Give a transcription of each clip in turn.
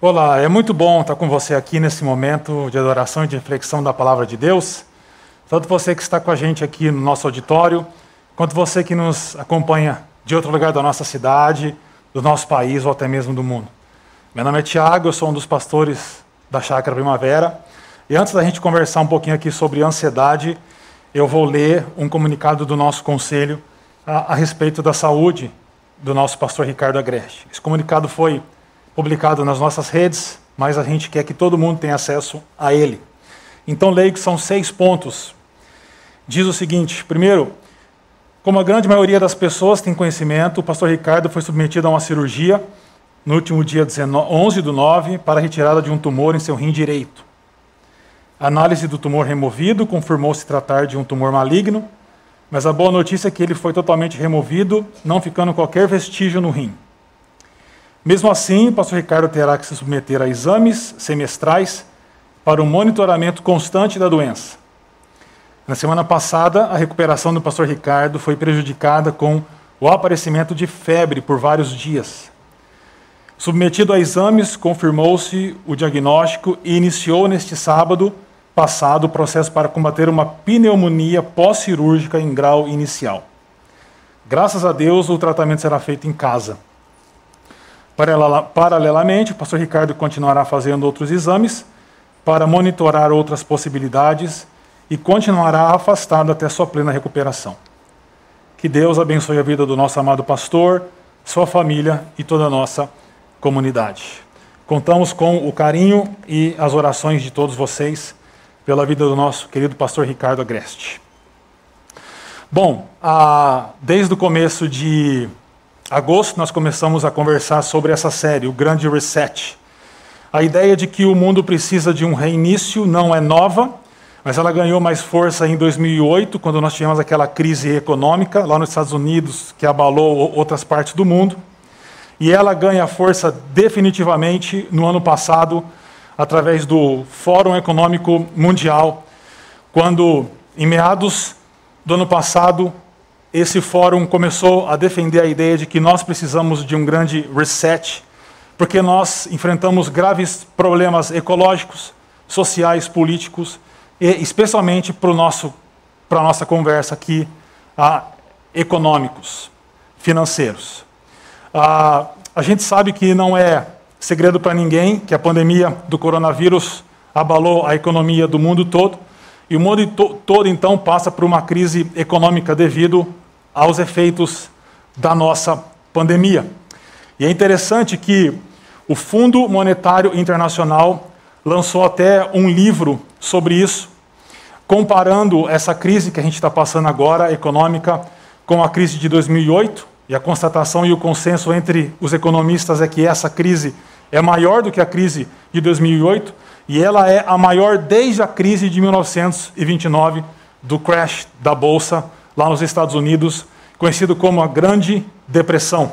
Olá, é muito bom estar com você aqui nesse momento de adoração e de reflexão da palavra de Deus. Tanto você que está com a gente aqui no nosso auditório, quanto você que nos acompanha de outro lugar da nossa cidade, do nosso país ou até mesmo do mundo. Meu nome é Tiago, eu sou um dos pastores da Chácara Primavera. E antes da gente conversar um pouquinho aqui sobre ansiedade, eu vou ler um comunicado do nosso conselho a, a respeito da saúde do nosso pastor Ricardo Agreste. Esse comunicado foi publicado nas nossas redes, mas a gente quer que todo mundo tenha acesso a ele. Então, que são seis pontos. Diz o seguinte: primeiro, como a grande maioria das pessoas tem conhecimento, o pastor Ricardo foi submetido a uma cirurgia no último dia 11 do 9 para a retirada de um tumor em seu rim direito. A análise do tumor removido confirmou se tratar de um tumor maligno, mas a boa notícia é que ele foi totalmente removido, não ficando qualquer vestígio no rim. Mesmo assim, o pastor Ricardo terá que se submeter a exames semestrais para o monitoramento constante da doença. Na semana passada, a recuperação do pastor Ricardo foi prejudicada com o aparecimento de febre por vários dias. Submetido a exames, confirmou-se o diagnóstico e iniciou neste sábado passado o processo para combater uma pneumonia pós-cirúrgica em grau inicial. Graças a Deus, o tratamento será feito em casa. Paralelamente, o pastor Ricardo continuará fazendo outros exames para monitorar outras possibilidades e continuará afastado até sua plena recuperação. Que Deus abençoe a vida do nosso amado pastor, sua família e toda a nossa comunidade. Contamos com o carinho e as orações de todos vocês pela vida do nosso querido pastor Ricardo Agreste. Bom, desde o começo de agosto, nós começamos a conversar sobre essa série, o Grande Reset. A ideia de que o mundo precisa de um reinício não é nova, mas ela ganhou mais força em 2008, quando nós tivemos aquela crise econômica lá nos Estados Unidos, que abalou outras partes do mundo. E ela ganha força definitivamente no ano passado, através do Fórum Econômico Mundial, quando, em meados do ano passado, esse fórum começou a defender a ideia de que nós precisamos de um grande reset, porque nós enfrentamos graves problemas ecológicos, sociais, políticos, e especialmente para a nossa conversa aqui, ah, econômicos, financeiros. Ah, a gente sabe que não é segredo para ninguém que a pandemia do coronavírus abalou a economia do mundo todo, e o mundo todo, então, passa por uma crise econômica devido aos efeitos da nossa pandemia. E é interessante que o Fundo Monetário Internacional lançou até um livro sobre isso, comparando essa crise que a gente está passando agora, econômica, com a crise de 2008. E a constatação e o consenso entre os economistas é que essa crise é maior do que a crise de 2008 e ela é a maior desde a crise de 1929 do crash da bolsa lá nos Estados Unidos, conhecido como a Grande Depressão.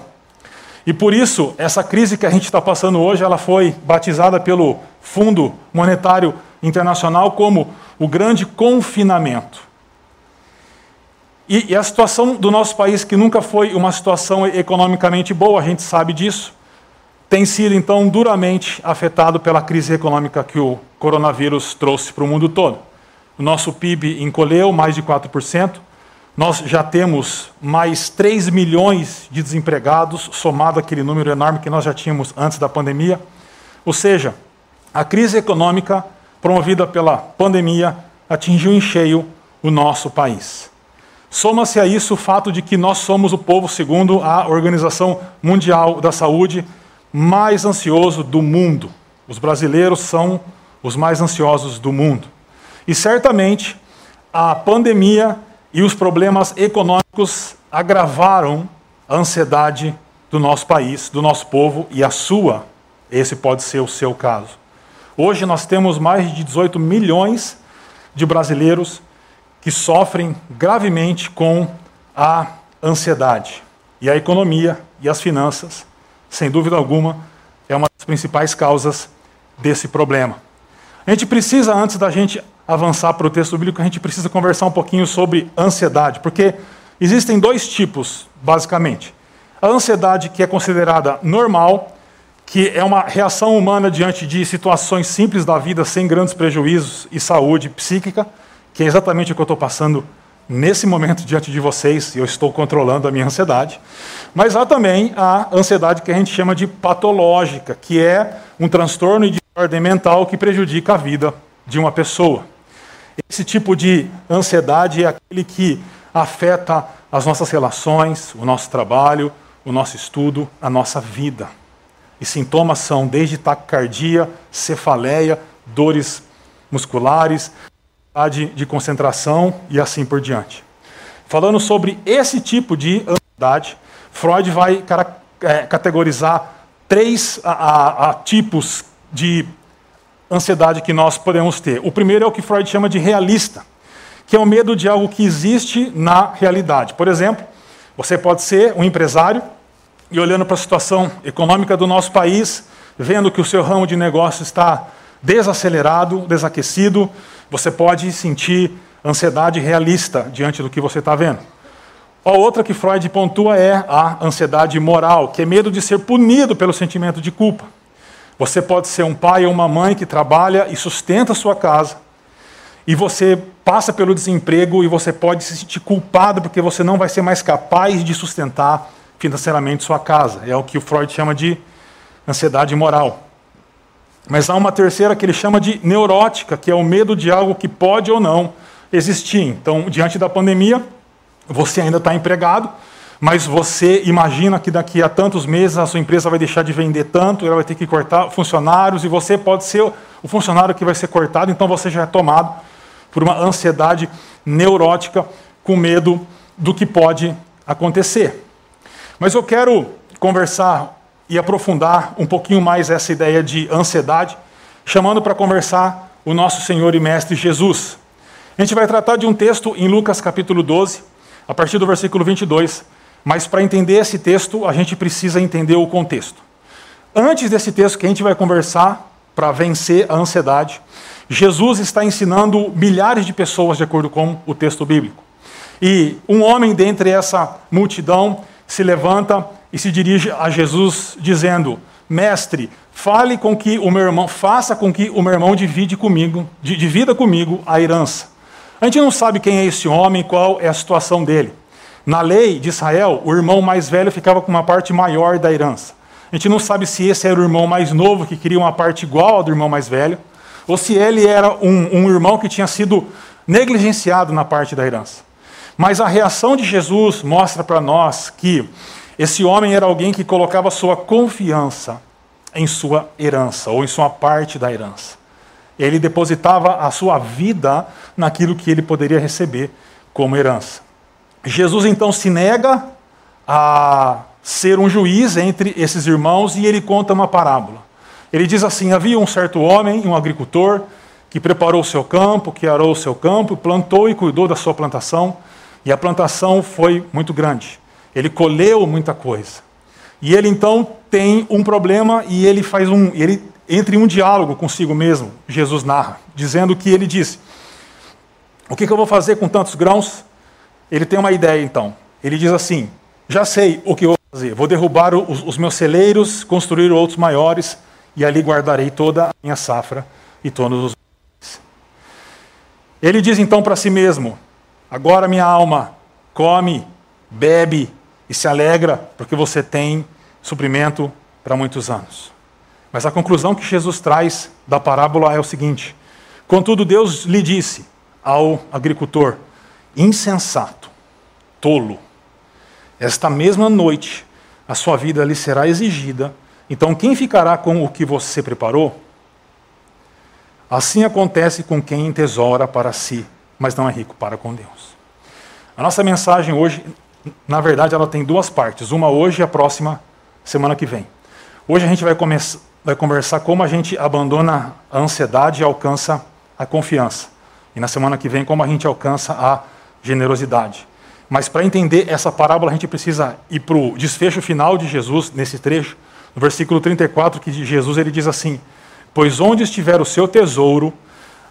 E por isso, essa crise que a gente está passando hoje, ela foi batizada pelo Fundo Monetário Internacional como o grande confinamento. E, e, a situação do nosso país, que nunca foi uma situação economicamente boa, a gente sabe disso, tem sido então duramente afetado pela crise econômica que o coronavírus trouxe para o mundo todo. O nosso PIB encolheu mais de 4%, nós já temos mais 3 milhões de desempregados, somado aquele número enorme que nós já tínhamos antes da pandemia. Ou seja, a crise econômica promovida pela pandemia atingiu em cheio o nosso país. Soma-se a isso o fato de que nós somos o povo, segundo a Organização Mundial da Saúde, mais ansioso do mundo. Os brasileiros são os mais ansiosos do mundo. E certamente a pandemia e os problemas econômicos agravaram a ansiedade do nosso país, do nosso povo e a sua. Esse pode ser o seu caso. Hoje nós temos mais de 18 milhões de brasileiros que sofrem gravemente com a ansiedade. E a economia e as finanças, sem dúvida alguma, é uma das principais causas desse problema. A gente precisa, antes da gente avançar para o texto bíblico, a gente precisa conversar um pouquinho sobre ansiedade, porque existem dois tipos, basicamente. A ansiedade que é considerada normal, que é uma reação humana diante de situações simples da vida, sem grandes prejuízos e saúde psíquica, que é exatamente o que eu estou passando nesse momento diante de vocês, e eu estou controlando a minha ansiedade. Mas há também a ansiedade que a gente chama de patológica, que é um transtorno de ordem mental que prejudica a vida de uma pessoa. Esse tipo de ansiedade é aquele que afeta as nossas relações, o nosso trabalho, o nosso estudo, a nossa vida. E sintomas são desde taquicardia, cefaleia, dores musculares, de concentração e assim por diante. Falando sobre esse tipo de ansiedade, Freud vai é, categorizar três a, a, a tipos de ansiedade que nós podemos ter. O primeiro é o que Freud chama de realista, que é o medo de algo que existe na realidade. Por exemplo, você pode ser um empresário e olhando para a situação econômica do nosso país, vendo que o seu ramo de negócio está desacelerado, desaquecido, você pode sentir ansiedade realista diante do que você está vendo. A outra que Freud pontua é a ansiedade moral, que é medo de ser punido pelo sentimento de culpa. Você pode ser um pai ou uma mãe que trabalha e sustenta a sua casa, e você passa pelo desemprego e você pode se sentir culpado porque você não vai ser mais capaz de sustentar financeiramente sua casa. É o que o Freud chama de ansiedade moral. Mas há uma terceira que ele chama de neurótica, que é o medo de algo que pode ou não existir. Então, diante da pandemia, você ainda está empregado, mas você imagina que daqui a tantos meses a sua empresa vai deixar de vender tanto, ela vai ter que cortar funcionários e você pode ser o funcionário que vai ser cortado, então você já é tomado por uma ansiedade neurótica com medo do que pode acontecer. Mas eu quero conversar e aprofundar um pouquinho mais essa ideia de ansiedade, chamando para conversar o nosso Senhor e Mestre Jesus. A gente vai tratar de um texto em Lucas capítulo 12, a partir do versículo 22, mas para entender esse texto, a gente precisa entender o contexto. Antes desse texto que a gente vai conversar para vencer a ansiedade, Jesus está ensinando milhares de pessoas de acordo com o texto bíblico. E um homem dentre essa multidão se levanta e se dirige a Jesus dizendo: Mestre, fale com que o meu irmão, faça com que o meu irmão divide comigo, divida comigo a herança. A gente não sabe quem é esse homem, qual é a situação dele. Na lei de Israel, o irmão mais velho ficava com uma parte maior da herança. A gente não sabe se esse era o irmão mais novo que queria uma parte igual ao do irmão mais velho, ou se ele era um, um irmão que tinha sido negligenciado na parte da herança. Mas a reação de Jesus mostra para nós que esse homem era alguém que colocava sua confiança em sua herança, ou em sua parte da herança. Ele depositava a sua vida naquilo que ele poderia receber como herança. Jesus então se nega a ser um juiz entre esses irmãos e ele conta uma parábola. Ele diz assim: havia um certo homem, um agricultor, que preparou o seu campo, que arou o seu campo, plantou e cuidou da sua plantação. E a plantação foi muito grande. Ele colheu muita coisa. E ele então tem um problema e ele faz um, ele entra em um diálogo consigo mesmo. Jesus narra, dizendo que ele disse: O que, que eu vou fazer com tantos grãos? Ele tem uma ideia então. Ele diz assim: Já sei o que eu vou fazer. Vou derrubar os, os meus celeiros, construir outros maiores e ali guardarei toda a minha safra e todos os. Ele diz então para si mesmo: Agora, minha alma, come, bebe e se alegra, porque você tem suprimento para muitos anos. Mas a conclusão que Jesus traz da parábola é o seguinte: Contudo, Deus lhe disse ao agricultor, insensato, tolo, esta mesma noite a sua vida lhe será exigida, então quem ficará com o que você preparou? Assim acontece com quem tesoura para si mas não é rico para com Deus. A nossa mensagem hoje, na verdade, ela tem duas partes. Uma hoje e a próxima semana que vem. Hoje a gente vai, vai conversar como a gente abandona a ansiedade e alcança a confiança. E na semana que vem, como a gente alcança a generosidade. Mas para entender essa parábola, a gente precisa ir para o desfecho final de Jesus, nesse trecho, no versículo 34, que Jesus ele diz assim: Pois onde estiver o seu tesouro,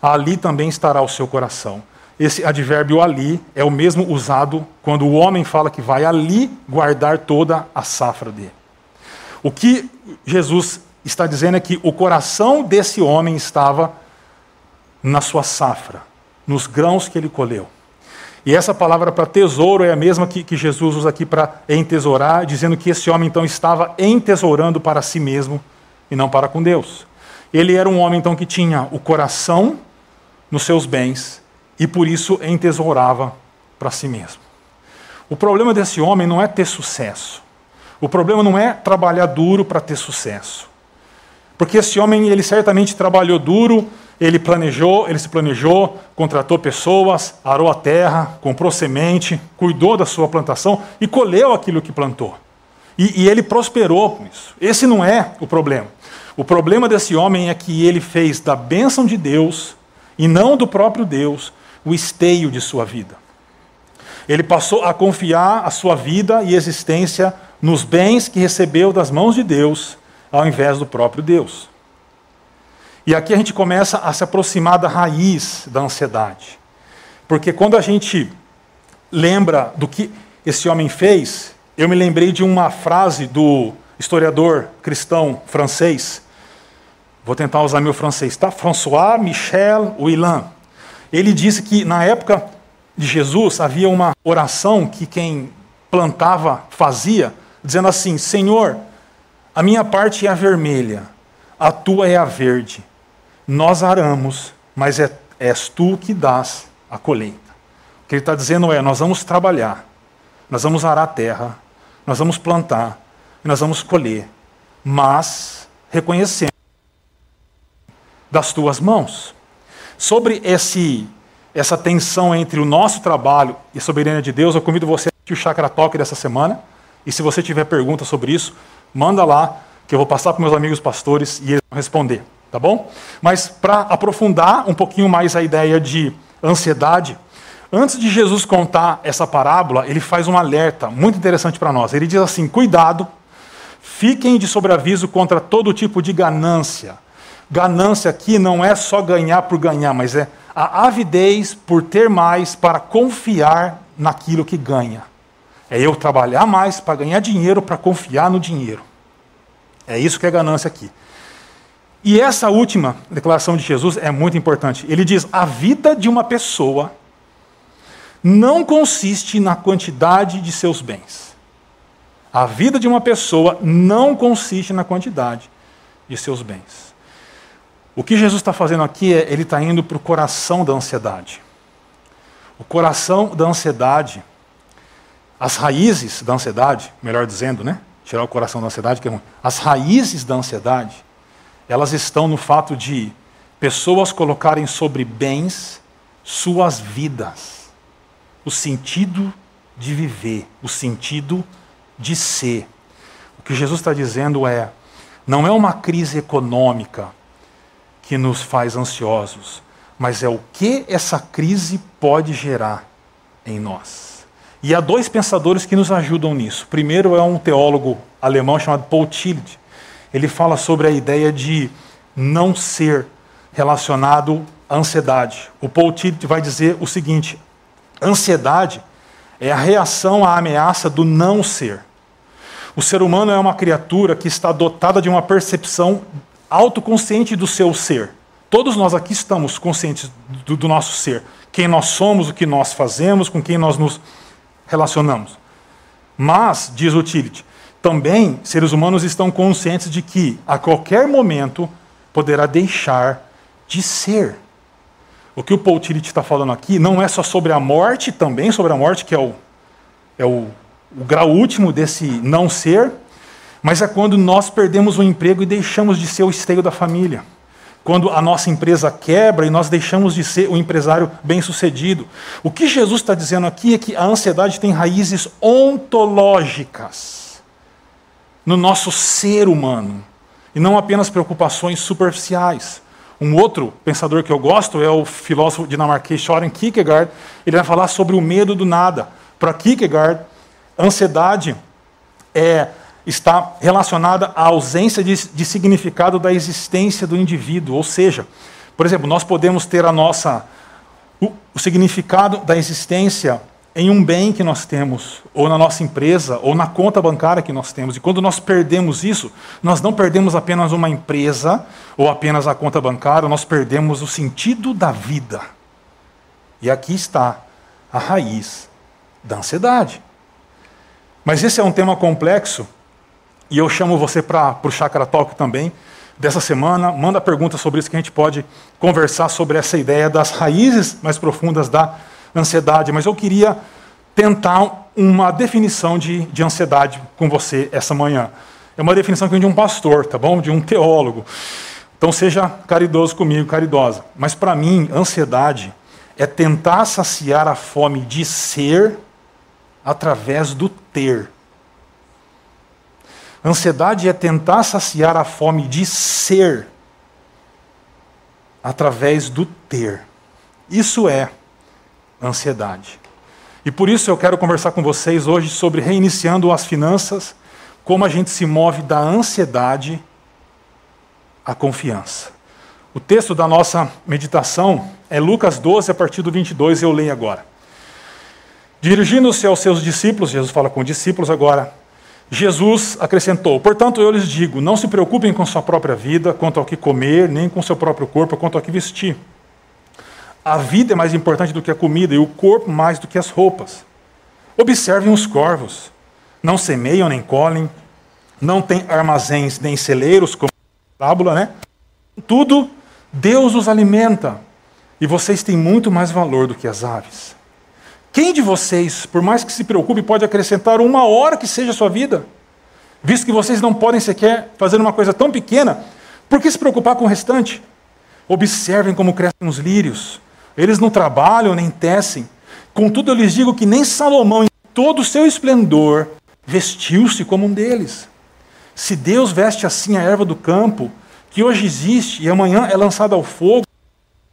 ali também estará o seu coração. Esse advérbio ali é o mesmo usado quando o homem fala que vai ali guardar toda a safra dele. O que Jesus está dizendo é que o coração desse homem estava na sua safra, nos grãos que ele colheu. E essa palavra para tesouro é a mesma que, que Jesus usa aqui para entesourar, dizendo que esse homem então estava entesourando para si mesmo e não para com Deus. Ele era um homem então que tinha o coração nos seus bens e por isso entesourava para si mesmo. O problema desse homem não é ter sucesso. O problema não é trabalhar duro para ter sucesso. Porque esse homem, ele certamente trabalhou duro, ele planejou, ele se planejou, contratou pessoas, arou a terra, comprou semente, cuidou da sua plantação e colheu aquilo que plantou. E, e ele prosperou com isso. Esse não é o problema. O problema desse homem é que ele fez da bênção de Deus, e não do próprio Deus, o esteio de sua vida. Ele passou a confiar a sua vida e existência nos bens que recebeu das mãos de Deus, ao invés do próprio Deus. E aqui a gente começa a se aproximar da raiz da ansiedade. Porque quando a gente lembra do que esse homem fez, eu me lembrei de uma frase do historiador cristão francês. Vou tentar usar meu francês, tá? François Michel Willan. Ele disse que na época de Jesus havia uma oração que quem plantava fazia, dizendo assim: Senhor, a minha parte é a vermelha, a tua é a verde nós aramos, mas é, és tu que dás a colheita. O que ele está dizendo é: nós vamos trabalhar, nós vamos arar a terra, nós vamos plantar, nós vamos colher, mas reconhecendo das tuas mãos. Sobre esse, essa tensão entre o nosso trabalho e a soberania de Deus, eu convido você a assistir o Chakra Talk dessa semana. E se você tiver pergunta sobre isso, manda lá, que eu vou passar para meus amigos pastores e eles vão responder tá bom? Mas para aprofundar um pouquinho mais a ideia de ansiedade, antes de Jesus contar essa parábola, ele faz um alerta muito interessante para nós. Ele diz assim: cuidado, fiquem de sobreaviso contra todo tipo de ganância. Ganância aqui não é só ganhar por ganhar, mas é a avidez por ter mais para confiar naquilo que ganha. É eu trabalhar mais para ganhar dinheiro, para confiar no dinheiro. É isso que é ganância aqui. E essa última declaração de Jesus é muito importante. Ele diz: a vida de uma pessoa não consiste na quantidade de seus bens. A vida de uma pessoa não consiste na quantidade de seus bens. O que Jesus está fazendo aqui é ele está indo para o coração da ansiedade. O coração da ansiedade, as raízes da ansiedade, melhor dizendo, né? Tirar o coração da ansiedade, que é ruim. As raízes da ansiedade elas estão no fato de pessoas colocarem sobre bens suas vidas, o sentido de viver, o sentido de ser. O que Jesus está dizendo é: não é uma crise econômica que nos faz ansiosos, mas é o que essa crise pode gerar em nós. E há dois pensadores que nos ajudam nisso. primeiro é um teólogo alemão chamado Paul Tillich ele fala sobre a ideia de não ser relacionado à ansiedade. O Paul Tillich vai dizer o seguinte: ansiedade é a reação à ameaça do não ser. O ser humano é uma criatura que está dotada de uma percepção autoconsciente do seu ser. Todos nós aqui estamos conscientes do, do, nosso ser, quem nós somos, o que nós fazemos, com quem nós nos relacionamos. Mas, diz o também, seres humanos estão conscientes de que, a qualquer momento, poderá deixar de ser. O que o Paul Tillich está falando aqui não é só sobre a morte, também sobre a morte, que é o, é o, o grau último desse não ser, mas é quando nós perdemos o emprego e deixamos de ser o esteio da família. Quando a nossa empresa quebra e nós deixamos de ser o empresário bem-sucedido. O que Jesus está dizendo aqui é que a ansiedade tem raízes ontológicas no nosso ser humano e não apenas preocupações superficiais. Um outro pensador que eu gosto é o filósofo dinamarquês Søren Kierkegaard. Ele vai falar sobre o medo do nada. Para Kierkegaard, ansiedade é, está relacionada à ausência de, de significado da existência do indivíduo. Ou seja, por exemplo, nós podemos ter a nossa o, o significado da existência em um bem que nós temos, ou na nossa empresa, ou na conta bancária que nós temos. E quando nós perdemos isso, nós não perdemos apenas uma empresa ou apenas a conta bancária, nós perdemos o sentido da vida. E aqui está a raiz da ansiedade. Mas esse é um tema complexo, e eu chamo você para o Chakra Talk também, dessa semana. Manda perguntas sobre isso que a gente pode conversar sobre essa ideia das raízes mais profundas da ansiedade mas eu queria tentar uma definição de, de ansiedade com você essa manhã. É uma definição que vem de um pastor, tá bom? De um teólogo. Então seja caridoso comigo, caridosa. Mas para mim, ansiedade é tentar saciar a fome de ser através do ter. Ansiedade é tentar saciar a fome de ser através do ter. Isso é ansiedade. E por isso eu quero conversar com vocês hoje sobre reiniciando as finanças, como a gente se move da ansiedade à confiança. O texto da nossa meditação é Lucas 12, a partir do 22, eu leio agora. Dirigindo-se aos seus discípulos, Jesus fala com os discípulos agora, Jesus acrescentou: Portanto, eu lhes digo, não se preocupem com sua própria vida, quanto ao que comer, nem com seu próprio corpo, quanto ao que vestir. A vida é mais importante do que a comida e o corpo mais do que as roupas. Observem os corvos. Não semeiam nem colhem, não têm armazéns nem celeiros, como a tábula, né? Tudo, Deus os alimenta. E vocês têm muito mais valor do que as aves. Quem de vocês, por mais que se preocupe, pode acrescentar uma hora que seja a sua vida? Visto que vocês não podem sequer fazer uma coisa tão pequena, por que se preocupar com o restante? Observem como crescem os lírios. Eles não trabalham nem tecem. Contudo, eu lhes digo que nem Salomão, em todo o seu esplendor, vestiu-se como um deles. Se Deus veste assim a erva do campo, que hoje existe e amanhã é lançada ao fogo,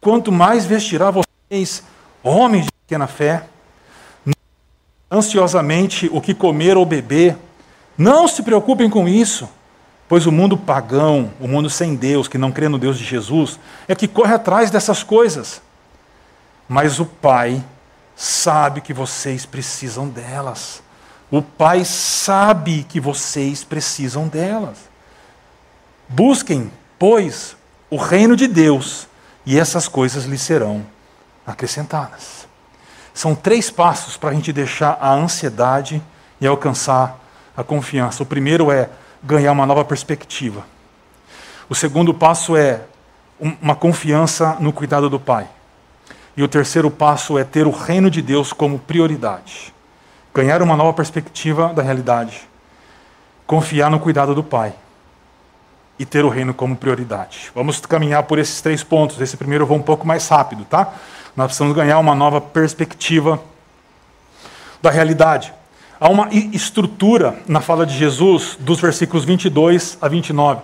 quanto mais vestirá vocês, homens de pequena fé, ansiosamente o que comer ou beber. Não se preocupem com isso, pois o mundo pagão, o mundo sem Deus, que não crê no Deus de Jesus, é que corre atrás dessas coisas mas o Pai sabe que vocês precisam delas. O Pai sabe que vocês precisam delas. Busquem, pois, o reino de Deus, e essas coisas lhes serão acrescentadas. São três passos para a gente deixar a ansiedade e alcançar a confiança. O primeiro é ganhar uma nova perspectiva. O segundo passo é uma confiança no cuidado do Pai. E o terceiro passo é ter o reino de Deus como prioridade. Ganhar uma nova perspectiva da realidade. Confiar no cuidado do Pai. E ter o reino como prioridade. Vamos caminhar por esses três pontos. Esse primeiro eu vou um pouco mais rápido, tá? Nós precisamos ganhar uma nova perspectiva da realidade. Há uma estrutura na fala de Jesus dos versículos 22 a 29,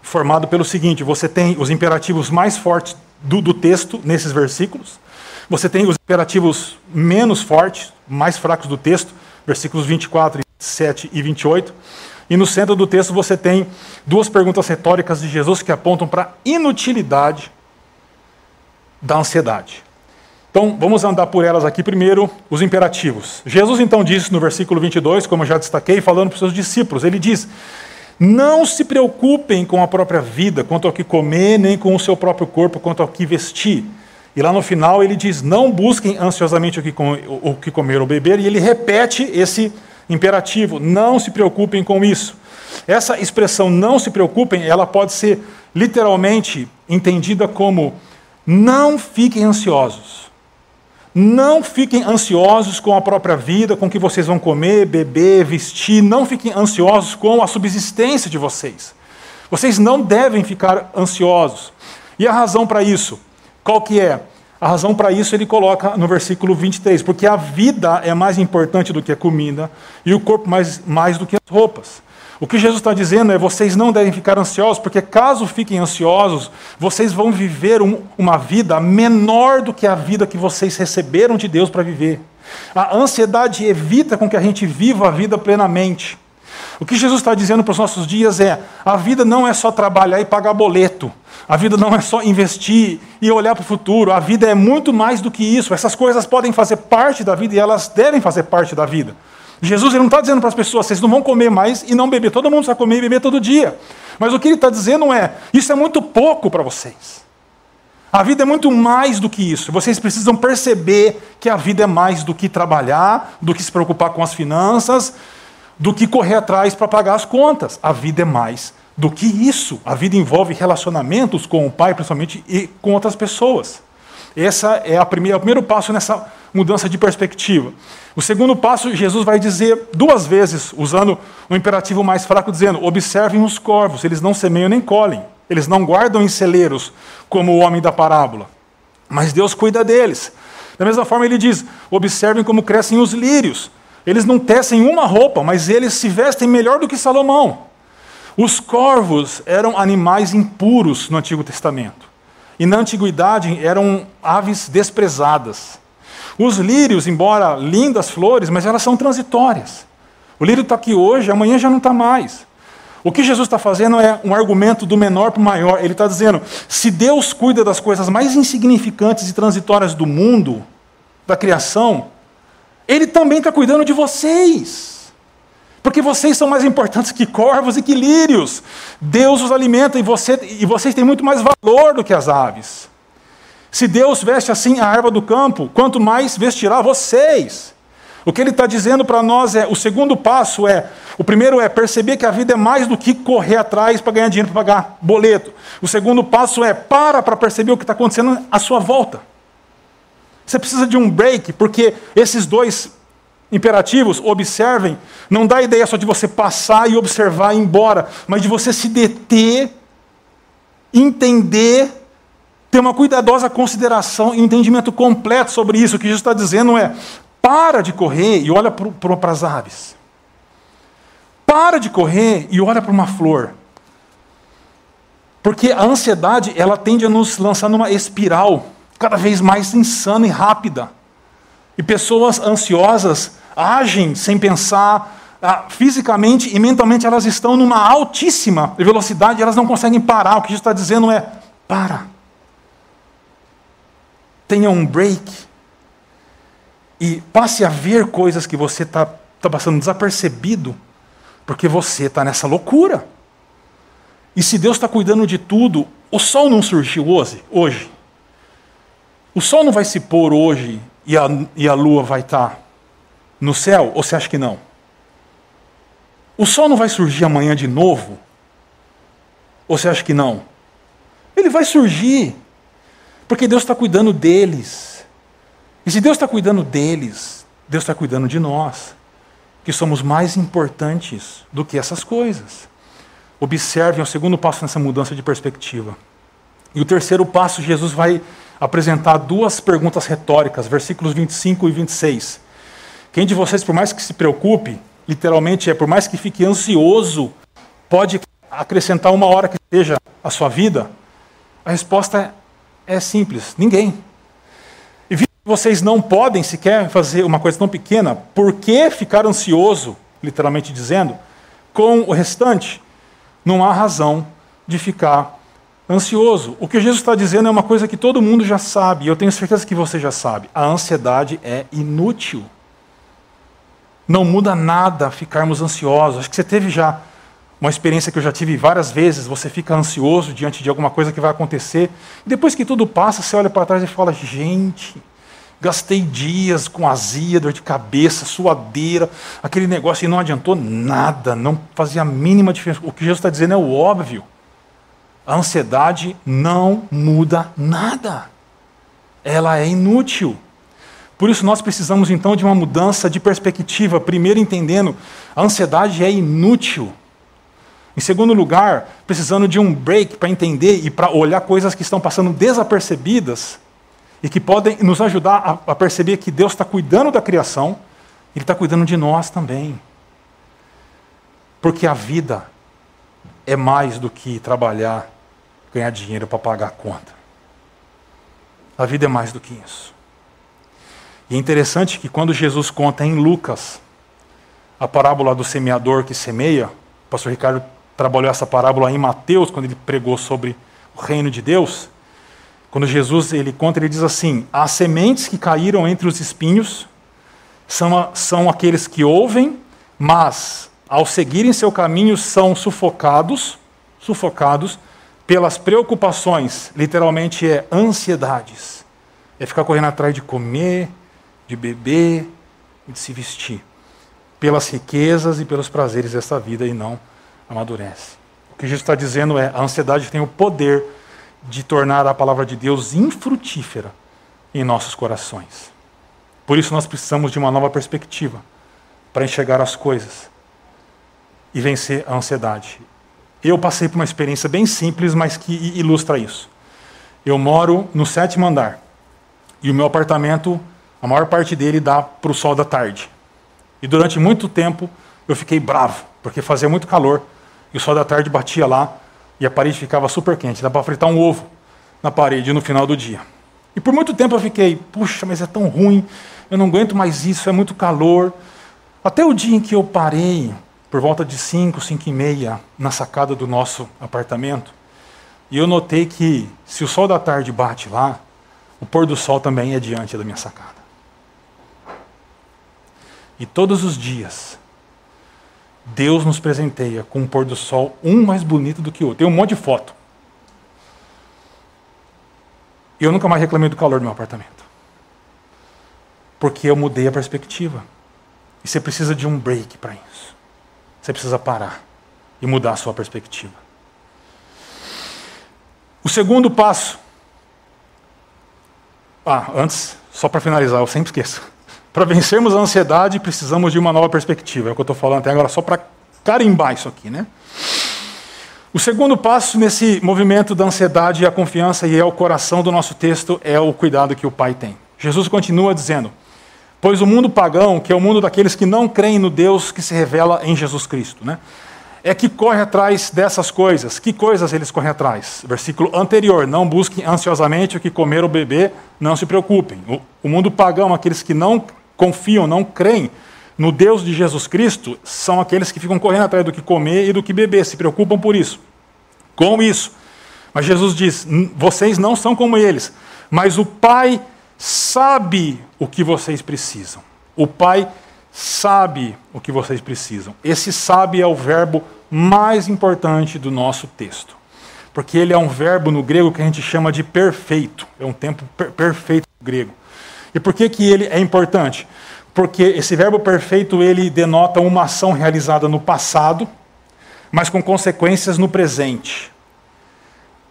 formado pelo seguinte: você tem os imperativos mais fortes do, do texto nesses versículos, você tem os imperativos menos fortes, mais fracos do texto, versículos 24, 27 e 28. E no centro do texto você tem duas perguntas retóricas de Jesus que apontam para a inutilidade da ansiedade. Então, vamos andar por elas aqui. Primeiro, os imperativos. Jesus então disse no versículo 22, como eu já destaquei, falando para os seus discípulos, ele diz: Não se preocupem com a própria vida, quanto ao que comer, nem com o seu próprio corpo, quanto ao que vestir. E lá no final ele diz: Não busquem ansiosamente o que, o que comer ou beber, e ele repete esse imperativo: Não se preocupem com isso. Essa expressão não se preocupem, ela pode ser literalmente entendida como não fiquem ansiosos. Não fiquem ansiosos com a própria vida, com o que vocês vão comer, beber, vestir. Não fiquem ansiosos com a subsistência de vocês. Vocês não devem ficar ansiosos. E a razão para isso? Qual que é? A razão para isso ele coloca no versículo 23, porque a vida é mais importante do que a comida e o corpo mais, mais do que as roupas. O que Jesus está dizendo é: vocês não devem ficar ansiosos, porque caso fiquem ansiosos, vocês vão viver um, uma vida menor do que a vida que vocês receberam de Deus para viver. A ansiedade evita com que a gente viva a vida plenamente. O que Jesus está dizendo para os nossos dias é: a vida não é só trabalhar e pagar boleto. A vida não é só investir e olhar para o futuro. A vida é muito mais do que isso. Essas coisas podem fazer parte da vida e elas devem fazer parte da vida. Jesus ele não está dizendo para as pessoas: vocês não vão comer mais e não beber. Todo mundo vai comer e beber todo dia. Mas o que ele está dizendo é: isso é muito pouco para vocês. A vida é muito mais do que isso. Vocês precisam perceber que a vida é mais do que trabalhar, do que se preocupar com as finanças, do que correr atrás para pagar as contas. A vida é mais do que isso. A vida envolve relacionamentos com o pai, principalmente, e com outras pessoas. Essa é a primeira, o primeiro passo nessa mudança de perspectiva. O segundo passo, Jesus vai dizer duas vezes, usando um imperativo mais fraco, dizendo: observem os corvos, eles não semeiam nem colhem. Eles não guardam em celeiros como o homem da parábola, mas Deus cuida deles. Da mesma forma, ele diz: observem como crescem os lírios. Eles não tecem uma roupa, mas eles se vestem melhor do que Salomão. Os corvos eram animais impuros no Antigo Testamento. E na antiguidade eram aves desprezadas. Os lírios, embora lindas flores, mas elas são transitórias. O lírio está aqui hoje, amanhã já não está mais. O que Jesus está fazendo é um argumento do menor para o maior. Ele está dizendo: se Deus cuida das coisas mais insignificantes e transitórias do mundo, da criação, Ele também está cuidando de vocês. Porque vocês são mais importantes que corvos e que lírios. Deus os alimenta e, você, e vocês têm muito mais valor do que as aves. Se Deus veste assim a erva do campo, quanto mais vestirá vocês. O que ele está dizendo para nós é: o segundo passo é, o primeiro é perceber que a vida é mais do que correr atrás para ganhar dinheiro para pagar boleto. O segundo passo é para para perceber o que está acontecendo à sua volta. Você precisa de um break, porque esses dois imperativos, observem, não dá ideia só de você passar e observar e ir embora, mas de você se deter, entender, ter uma cuidadosa consideração e entendimento completo sobre isso. O que Jesus está dizendo é: para de correr e olha para as aves. Para de correr e olha para uma flor. Porque a ansiedade, ela tende a nos lançar numa espiral cada vez mais insana e rápida. E pessoas ansiosas agem sem pensar, ah, fisicamente e mentalmente elas estão numa altíssima velocidade, elas não conseguem parar. O que Jesus está dizendo é: para. Tenha um break e passe a ver coisas que você está tá passando desapercebido, porque você está nessa loucura. E se Deus está cuidando de tudo, o sol não surgiu hoje? hoje. O sol não vai se pôr hoje e a, e a lua vai estar tá no céu? Ou você acha que não? O sol não vai surgir amanhã de novo? Ou você acha que não? Ele vai surgir, porque Deus está cuidando deles. E se Deus está cuidando deles, Deus está cuidando de nós, que somos mais importantes do que essas coisas. Observem o segundo passo nessa mudança de perspectiva. E o terceiro passo, Jesus vai apresentar duas perguntas retóricas, versículos 25 e 26. Quem de vocês, por mais que se preocupe, literalmente é por mais que fique ansioso, pode acrescentar uma hora que seja a sua vida? A resposta é simples: ninguém. Vocês não podem sequer fazer uma coisa tão pequena, por que ficar ansioso, literalmente dizendo, com o restante? Não há razão de ficar ansioso. O que Jesus está dizendo é uma coisa que todo mundo já sabe, e eu tenho certeza que você já sabe: a ansiedade é inútil. Não muda nada ficarmos ansiosos. Acho que você teve já uma experiência que eu já tive várias vezes. Você fica ansioso diante de alguma coisa que vai acontecer, e depois que tudo passa, você olha para trás e fala: gente Gastei dias com azia, dor de cabeça, suadeira, aquele negócio e não adiantou nada, não fazia a mínima diferença. O que Jesus está dizendo é o óbvio. A ansiedade não muda nada. Ela é inútil. Por isso nós precisamos então de uma mudança de perspectiva, primeiro entendendo a ansiedade é inútil. Em segundo lugar, precisando de um break para entender e para olhar coisas que estão passando desapercebidas e que podem nos ajudar a, a perceber que Deus está cuidando da criação, Ele está cuidando de nós também. Porque a vida é mais do que trabalhar, ganhar dinheiro para pagar a conta. A vida é mais do que isso. E é interessante que quando Jesus conta em Lucas a parábola do semeador que semeia. O pastor Ricardo trabalhou essa parábola em Mateus, quando ele pregou sobre o reino de Deus. Quando Jesus ele conta, ele diz assim: As sementes que caíram entre os espinhos são, são aqueles que ouvem, mas ao seguirem seu caminho são sufocados, sufocados pelas preocupações, literalmente é ansiedades. É ficar correndo atrás de comer, de beber e de se vestir. Pelas riquezas e pelos prazeres desta vida e não amadurece. O que Jesus está dizendo é: a ansiedade tem o poder de tornar a palavra de Deus infrutífera em nossos corações. Por isso nós precisamos de uma nova perspectiva para enxergar as coisas e vencer a ansiedade. Eu passei por uma experiência bem simples, mas que ilustra isso. Eu moro no sétimo andar e o meu apartamento, a maior parte dele dá para o sol da tarde. E durante muito tempo eu fiquei bravo, porque fazia muito calor e o sol da tarde batia lá e a parede ficava super quente. Dá para fritar um ovo na parede no final do dia. E por muito tempo eu fiquei, puxa, mas é tão ruim, eu não aguento mais isso, é muito calor. Até o dia em que eu parei, por volta de 5, 5 e meia, na sacada do nosso apartamento, e eu notei que se o sol da tarde bate lá, o pôr do sol também é diante da minha sacada. E todos os dias, Deus nos presenteia com um pôr do sol, um mais bonito do que o outro. Tem um monte de foto. E eu nunca mais reclamei do calor do meu apartamento. Porque eu mudei a perspectiva. E você precisa de um break para isso. Você precisa parar e mudar a sua perspectiva. O segundo passo. Ah, antes, só para finalizar, eu sempre esqueço. Para vencermos a ansiedade, precisamos de uma nova perspectiva. É o que eu estou falando até agora, só para carimbar isso aqui, né? O segundo passo nesse movimento da ansiedade e a confiança, e é o coração do nosso texto, é o cuidado que o Pai tem. Jesus continua dizendo: Pois o mundo pagão, que é o mundo daqueles que não creem no Deus que se revela em Jesus Cristo, né? é que corre atrás dessas coisas. Que coisas eles correm atrás? Versículo anterior: Não busquem ansiosamente o que comer ou beber, não se preocupem. O, o mundo pagão, aqueles que não confiam, não creem no Deus de Jesus Cristo, são aqueles que ficam correndo atrás do que comer e do que beber, se preocupam por isso. Com isso. Mas Jesus diz: vocês não são como eles, mas o Pai sabe o que vocês precisam. O Pai sabe o que vocês precisam. Esse sabe é o verbo mais importante do nosso texto. Porque ele é um verbo no grego que a gente chama de perfeito. É um tempo per perfeito no grego. E por que, que ele é importante? Porque esse verbo perfeito ele denota uma ação realizada no passado, mas com consequências no presente.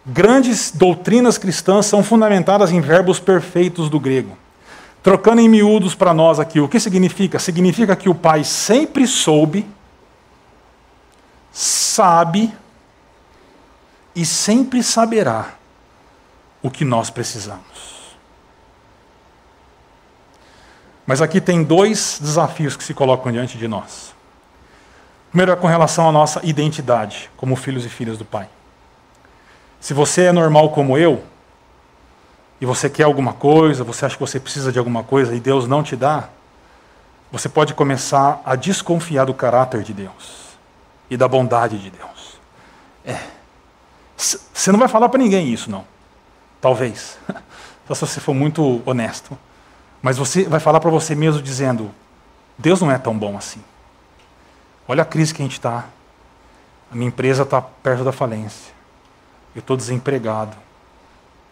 Grandes doutrinas cristãs são fundamentadas em verbos perfeitos do grego. Trocando em miúdos para nós aqui, o que significa? Significa que o Pai sempre soube, sabe e sempre saberá o que nós precisamos. Mas aqui tem dois desafios que se colocam diante de nós. Primeiro é com relação à nossa identidade como filhos e filhas do Pai. Se você é normal como eu, e você quer alguma coisa, você acha que você precisa de alguma coisa e Deus não te dá, você pode começar a desconfiar do caráter de Deus e da bondade de Deus. É. Você não vai falar para ninguém isso, não. Talvez. Só se você for muito honesto. Mas você vai falar para você mesmo dizendo: Deus não é tão bom assim. Olha a crise que a gente está. A minha empresa está perto da falência. Eu estou desempregado.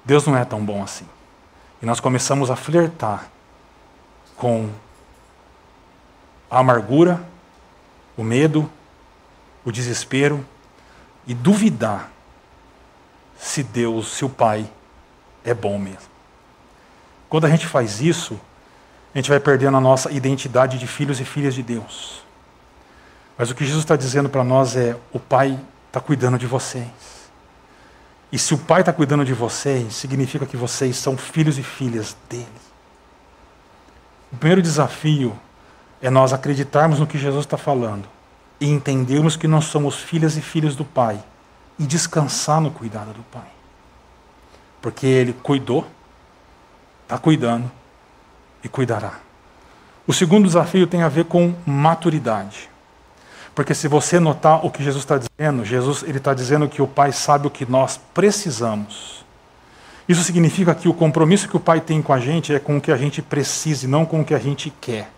Deus não é tão bom assim. E nós começamos a flertar com a amargura, o medo, o desespero e duvidar se Deus, se o Pai é bom mesmo. Quando a gente faz isso, a gente vai perdendo a nossa identidade de filhos e filhas de Deus. Mas o que Jesus está dizendo para nós é: o Pai está cuidando de vocês. E se o Pai está cuidando de vocês, significa que vocês são filhos e filhas dele. O primeiro desafio é nós acreditarmos no que Jesus está falando e entendermos que nós somos filhas e filhos do Pai e descansar no cuidado do Pai. Porque Ele cuidou está cuidando e cuidará. O segundo desafio tem a ver com maturidade. Porque se você notar o que Jesus está dizendo, Jesus ele está dizendo que o Pai sabe o que nós precisamos. Isso significa que o compromisso que o Pai tem com a gente é com o que a gente precisa e não com o que a gente quer.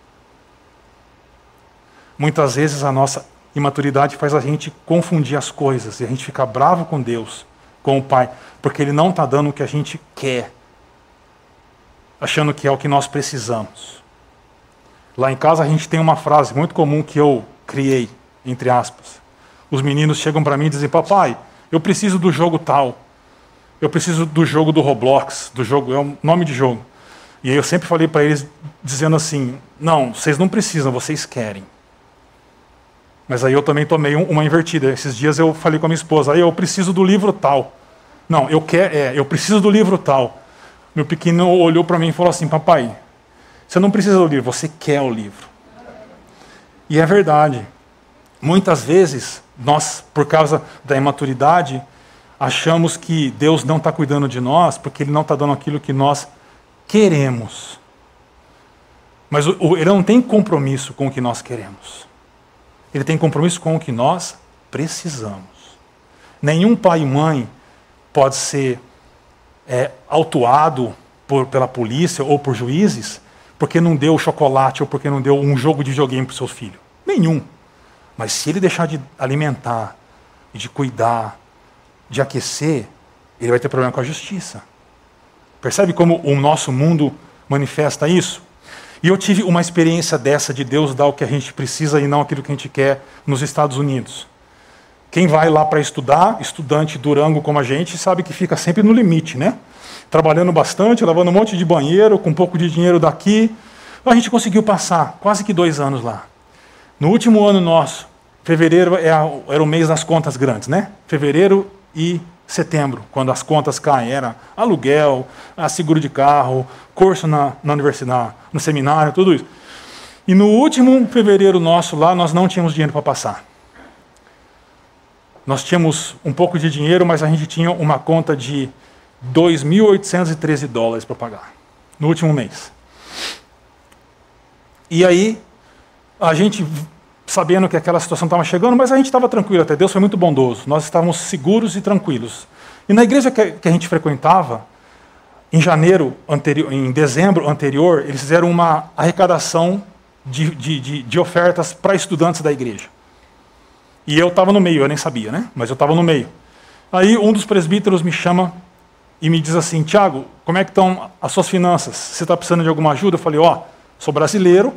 Muitas vezes a nossa imaturidade faz a gente confundir as coisas e a gente fica bravo com Deus, com o Pai, porque Ele não está dando o que a gente quer, achando que é o que nós precisamos. Lá em casa a gente tem uma frase muito comum que eu criei, entre aspas. Os meninos chegam para mim e dizem: Papai, eu preciso do jogo tal. Eu preciso do jogo do Roblox, do jogo, é o nome de jogo. E eu sempre falei para eles dizendo assim: Não, vocês não precisam, vocês querem. Mas aí eu também tomei uma invertida. Esses dias eu falei com a minha esposa: eu preciso do livro tal. Não, eu quero, é, eu preciso do livro tal. Meu pequeno olhou para mim e falou assim: Papai, você não precisa do livro, você quer o livro. E é verdade. Muitas vezes, nós, por causa da imaturidade, achamos que Deus não está cuidando de nós porque Ele não está dando aquilo que nós queremos. Mas Ele não tem compromisso com o que nós queremos. Ele tem compromisso com o que nós precisamos. Nenhum pai e mãe pode ser é, autuado por, pela polícia ou por juízes porque não deu chocolate ou porque não deu um jogo de videogame para o seu filho. Nenhum. Mas se ele deixar de alimentar, de cuidar, de aquecer, ele vai ter problema com a justiça. Percebe como o nosso mundo manifesta isso? E eu tive uma experiência dessa de Deus dar o que a gente precisa e não aquilo que a gente quer nos Estados Unidos. Quem vai lá para estudar, estudante Durango como a gente, sabe que fica sempre no limite, né? trabalhando bastante, lavando um monte de banheiro, com um pouco de dinheiro daqui. A gente conseguiu passar quase que dois anos lá. No último ano nosso, fevereiro é era o mês das contas grandes, né? Fevereiro e setembro, quando as contas caem, era aluguel, seguro de carro, curso na, na universidade, no seminário, tudo isso. E no último fevereiro nosso lá, nós não tínhamos dinheiro para passar. Nós tínhamos um pouco de dinheiro, mas a gente tinha uma conta de 2.813 dólares para pagar no último mês. E aí, a gente, sabendo que aquela situação estava chegando, mas a gente estava tranquilo até, Deus foi muito bondoso, nós estávamos seguros e tranquilos. E na igreja que, a gente frequentava, em janeiro anterior, em dezembro anterior, eles fizeram uma arrecadação de, de, de, de ofertas para estudantes da igreja. E eu estava no meio, eu nem sabia, né? Mas eu estava no meio. Aí um dos presbíteros me chama e me diz assim, Tiago, como é que estão as suas finanças? Você está precisando de alguma ajuda? Eu falei, ó, oh, sou brasileiro,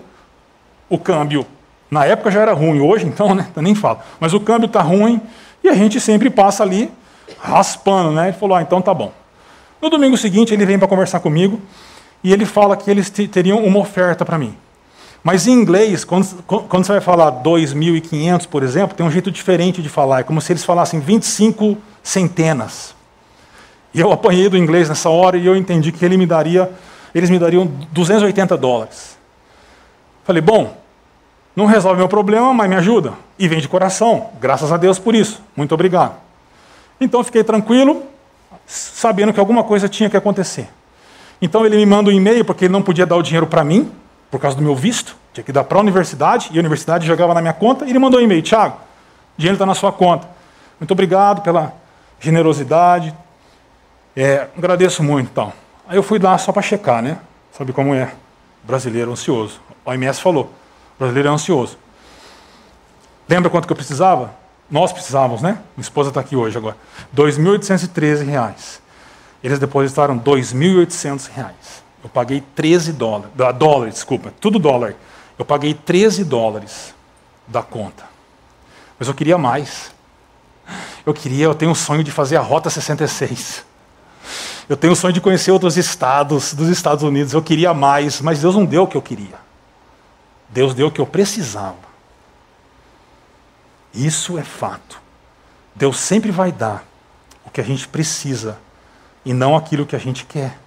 o câmbio na época já era ruim, hoje então, né? Eu nem falo. Mas o câmbio está ruim e a gente sempre passa ali raspando, né? Ele falou, ah, então tá bom. No domingo seguinte ele vem para conversar comigo e ele fala que eles teriam uma oferta para mim. Mas em inglês, quando, quando você vai falar 2.500, por exemplo, tem um jeito diferente de falar. É como se eles falassem 25 centenas. E eu apanhei do inglês nessa hora e eu entendi que ele me daria, eles me dariam 280 dólares. Falei, bom, não resolve meu problema, mas me ajuda. E vem de coração, graças a Deus por isso. Muito obrigado. Então fiquei tranquilo, sabendo que alguma coisa tinha que acontecer. Então ele me manda um e-mail, porque ele não podia dar o dinheiro para mim, por causa do meu visto, tinha que dar para a universidade, e a universidade jogava na minha conta, e ele mandou um e-mail, Tiago, o dinheiro está na sua conta. Muito obrigado pela generosidade, é, agradeço muito tal. Aí eu fui lá só para checar, né? Sabe como é? Brasileiro ansioso. O OMS falou, brasileiro é ansioso. Lembra quanto que eu precisava? Nós precisávamos, né? Minha esposa está aqui hoje agora. R$ 2.813. Eles depositaram R$ 2.800. Eu paguei 13 dólares, dólares, desculpa, tudo dólar. Eu paguei 13 dólares da conta. Mas eu queria mais. Eu queria, eu tenho um sonho de fazer a Rota 66. Eu tenho o sonho de conhecer outros estados dos Estados Unidos. Eu queria mais, mas Deus não deu o que eu queria. Deus deu o que eu precisava. Isso é fato. Deus sempre vai dar o que a gente precisa e não aquilo que a gente quer.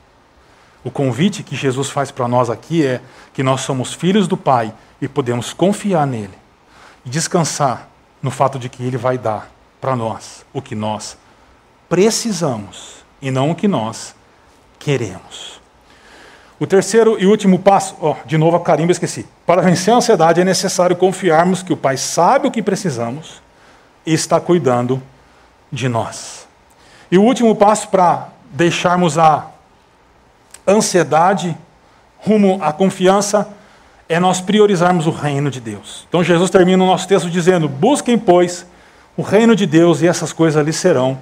O convite que Jesus faz para nós aqui é que nós somos filhos do Pai e podemos confiar nele e descansar no fato de que ele vai dar para nós o que nós precisamos e não o que nós queremos. O terceiro e último passo, oh, de novo a carimba, esqueci. Para vencer a ansiedade é necessário confiarmos que o Pai sabe o que precisamos e está cuidando de nós. E o último passo para deixarmos a ansiedade rumo à confiança é nós priorizarmos o reino de Deus. Então Jesus termina o nosso texto dizendo: Busquem, pois, o reino de Deus e essas coisas lhe serão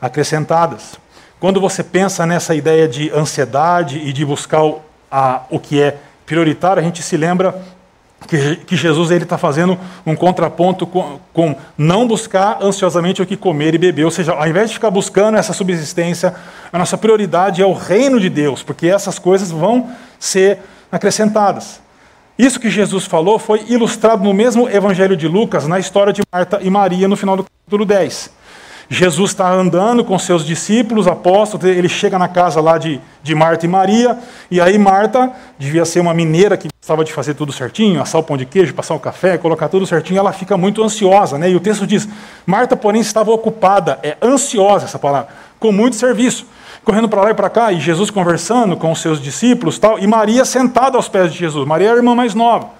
acrescentadas. Quando você pensa nessa ideia de ansiedade e de buscar o, a, o que é prioritário, a gente se lembra que, que Jesus ele está fazendo um contraponto com, com, não buscar ansiosamente o que comer e beber. Ou seja, ao invés de ficar buscando essa subsistência, a nossa prioridade é o reino de Deus, porque essas coisas vão ser acrescentadas. Isso que Jesus falou foi ilustrado no mesmo Evangelho de Lucas, na história de Marta e Maria, no final do capítulo 10. Jesus está andando com seus discípulos, apóstolos, ele chega na casa lá de, de Marta e Maria, e aí Marta, devia ser uma mineira que gostava de fazer tudo certinho, assar o pão de queijo, passar o café, colocar tudo certinho, ela fica muito ansiosa, né? E o texto diz: Marta, porém, estava ocupada, é ansiosa essa palavra, com muito serviço, correndo para lá e para cá, e Jesus conversando com os seus discípulos, tal, e Maria sentada aos pés de Jesus. Maria é a irmã mais nova.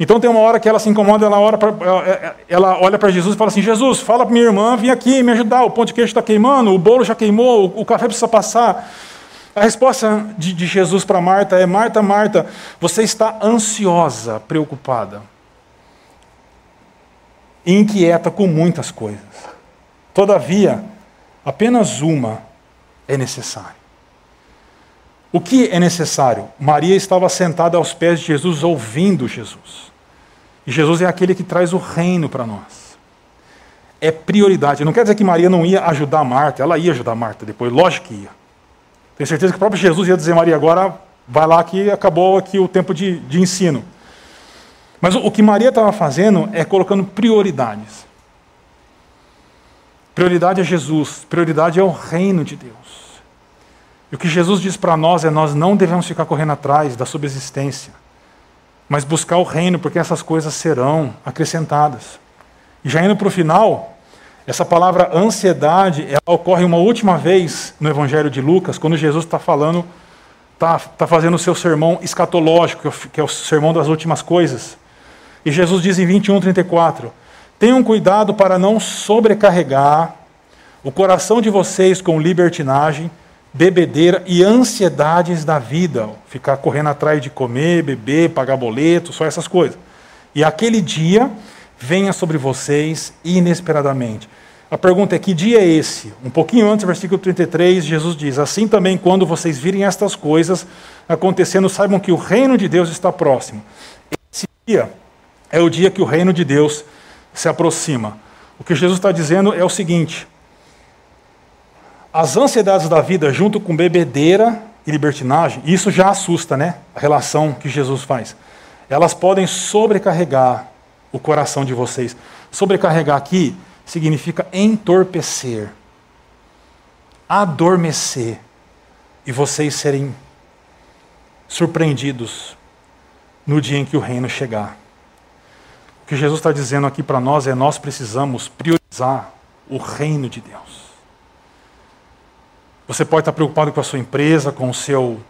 Então tem uma hora que ela se incomoda, ela, pra, ela olha para Jesus e fala assim: Jesus, fala para minha irmã, vem aqui me ajudar, o pão de queijo está queimando, o bolo já queimou, o café precisa passar. A resposta de, de Jesus para Marta é: Marta, Marta, você está ansiosa, preocupada, inquieta com muitas coisas. Todavia, apenas uma é necessária. O que é necessário? Maria estava sentada aos pés de Jesus, ouvindo Jesus. E Jesus é aquele que traz o reino para nós. É prioridade. Não quer dizer que Maria não ia ajudar Marta, ela ia ajudar Marta depois, lógico que ia. Tenho certeza que o próprio Jesus ia dizer, Maria, agora vai lá que acabou aqui o tempo de, de ensino. Mas o, o que Maria estava fazendo é colocando prioridades. Prioridade é Jesus, prioridade é o reino de Deus. E o que Jesus diz para nós é: nós não devemos ficar correndo atrás da subsistência, mas buscar o reino, porque essas coisas serão acrescentadas. E já indo para o final, essa palavra ansiedade ela ocorre uma última vez no Evangelho de Lucas, quando Jesus está falando, está tá fazendo o seu sermão escatológico, que é o sermão das últimas coisas. E Jesus diz em 21, 34: Tenham cuidado para não sobrecarregar o coração de vocês com libertinagem bebedeira e ansiedades da vida, ficar correndo atrás de comer, beber, pagar boleto, só essas coisas. E aquele dia venha sobre vocês inesperadamente. A pergunta é: que dia é esse? Um pouquinho antes, versículo 33, Jesus diz: Assim também, quando vocês virem estas coisas acontecendo, saibam que o reino de Deus está próximo. Esse dia é o dia que o reino de Deus se aproxima. O que Jesus está dizendo é o seguinte: as ansiedades da vida junto com bebedeira e libertinagem, isso já assusta, né? A relação que Jesus faz. Elas podem sobrecarregar o coração de vocês. Sobrecarregar aqui significa entorpecer, adormecer e vocês serem surpreendidos no dia em que o reino chegar. O que Jesus está dizendo aqui para nós é: nós precisamos priorizar o reino de Deus. Você pode estar preocupado com a sua empresa, com o seu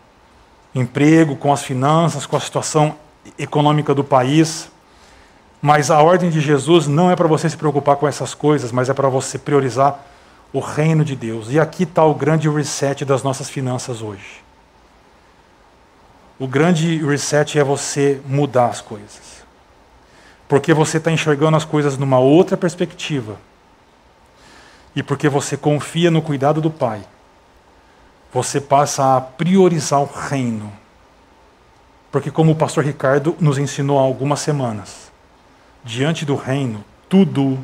emprego, com as finanças, com a situação econômica do país. Mas a ordem de Jesus não é para você se preocupar com essas coisas, mas é para você priorizar o reino de Deus. E aqui está o grande reset das nossas finanças hoje. O grande reset é você mudar as coisas. Porque você está enxergando as coisas numa outra perspectiva. E porque você confia no cuidado do Pai você passa a priorizar o reino. Porque, como o pastor Ricardo nos ensinou há algumas semanas, diante do reino, tudo,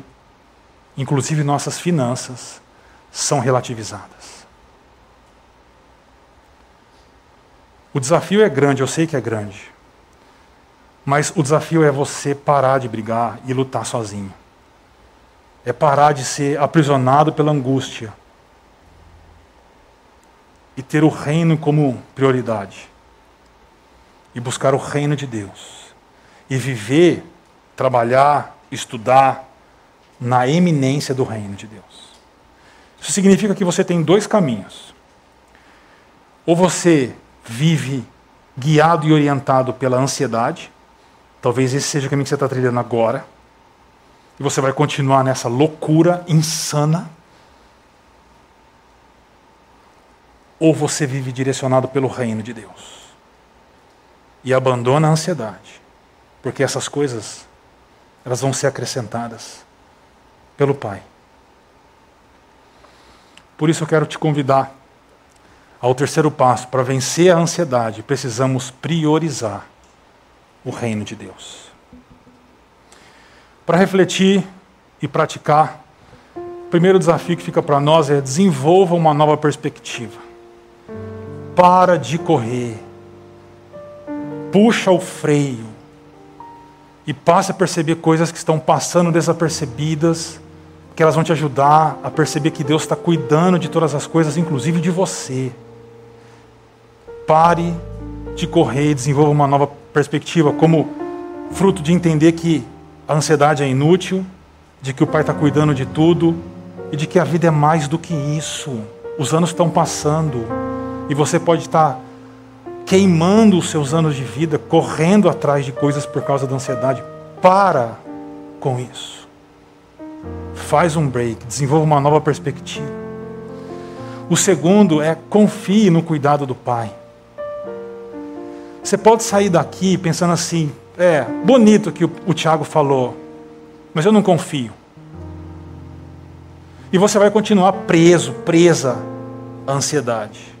inclusive nossas finanças, são relativizadas. O desafio é grande, eu sei que é grande. Mas o desafio é você parar de brigar e lutar sozinho. É parar de ser aprisionado pela angústia e ter o reino como prioridade. E buscar o reino de Deus. E viver, trabalhar, estudar na eminência do reino de Deus. Isso significa que você tem dois caminhos. Ou você vive guiado e orientado pela ansiedade. Talvez esse seja o caminho que você está trilhando agora. E você vai continuar nessa loucura insana. Ou você vive direcionado pelo reino de Deus e abandona a ansiedade, porque essas coisas elas vão ser acrescentadas pelo Pai. Por isso eu quero te convidar ao terceiro passo. Para vencer a ansiedade, precisamos priorizar o reino de Deus. Para refletir e praticar, o primeiro desafio que fica para nós é desenvolva uma nova perspectiva. Para de correr. Puxa o freio. E passe a perceber coisas que estão passando desapercebidas que elas vão te ajudar a perceber que Deus está cuidando de todas as coisas, inclusive de você. Pare de correr e desenvolva uma nova perspectiva, como fruto de entender que a ansiedade é inútil, de que o Pai está cuidando de tudo e de que a vida é mais do que isso. Os anos estão passando e você pode estar queimando os seus anos de vida, correndo atrás de coisas por causa da ansiedade. Para com isso faz um break, desenvolva uma nova perspectiva. O segundo é confie no cuidado do Pai. Você pode sair daqui pensando assim: é bonito que o, o Tiago falou, mas eu não confio. E você vai continuar preso, presa à ansiedade.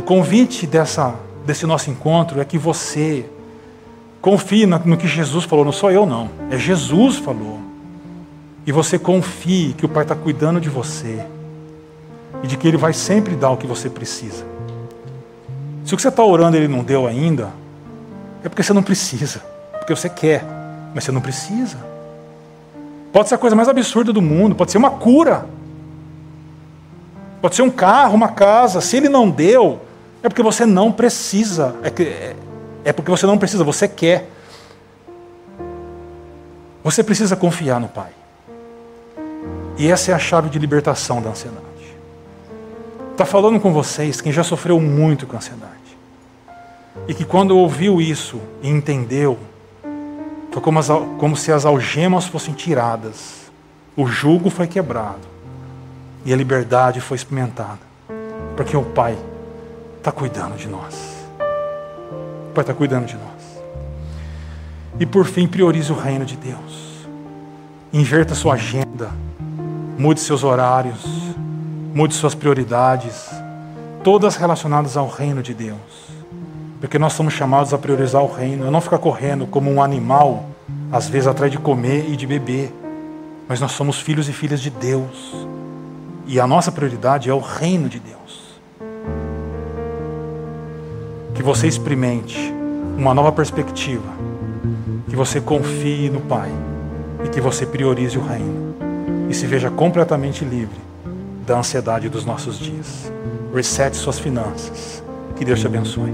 O convite dessa, desse nosso encontro é que você confie no que Jesus falou, não sou eu, não, é Jesus falou e você confie que o Pai está cuidando de você e de que Ele vai sempre dar o que você precisa. Se o que você está orando Ele não deu ainda, é porque você não precisa, porque você quer, mas você não precisa. Pode ser a coisa mais absurda do mundo, pode ser uma cura, pode ser um carro, uma casa. Se Ele não deu, é porque você não precisa, é, que, é, é porque você não precisa, você quer. Você precisa confiar no Pai. E essa é a chave de libertação da ansiedade. Está falando com vocês quem já sofreu muito com ansiedade. E que quando ouviu isso e entendeu, foi como, as, como se as algemas fossem tiradas, o jugo foi quebrado e a liberdade foi experimentada. Porque o Pai está cuidando de nós. O Pai está cuidando de nós. E por fim, priorize o reino de Deus. Inverta sua agenda mude seus horários, mude suas prioridades, todas relacionadas ao reino de Deus. Porque nós somos chamados a priorizar o reino, a não ficar correndo como um animal, às vezes atrás de comer e de beber. Mas nós somos filhos e filhas de Deus. E a nossa prioridade é o reino de Deus. Que você experimente uma nova perspectiva. Que você confie no Pai. E que você priorize o reino e se veja completamente livre da ansiedade dos nossos dias. Resete suas finanças. Que Deus te abençoe.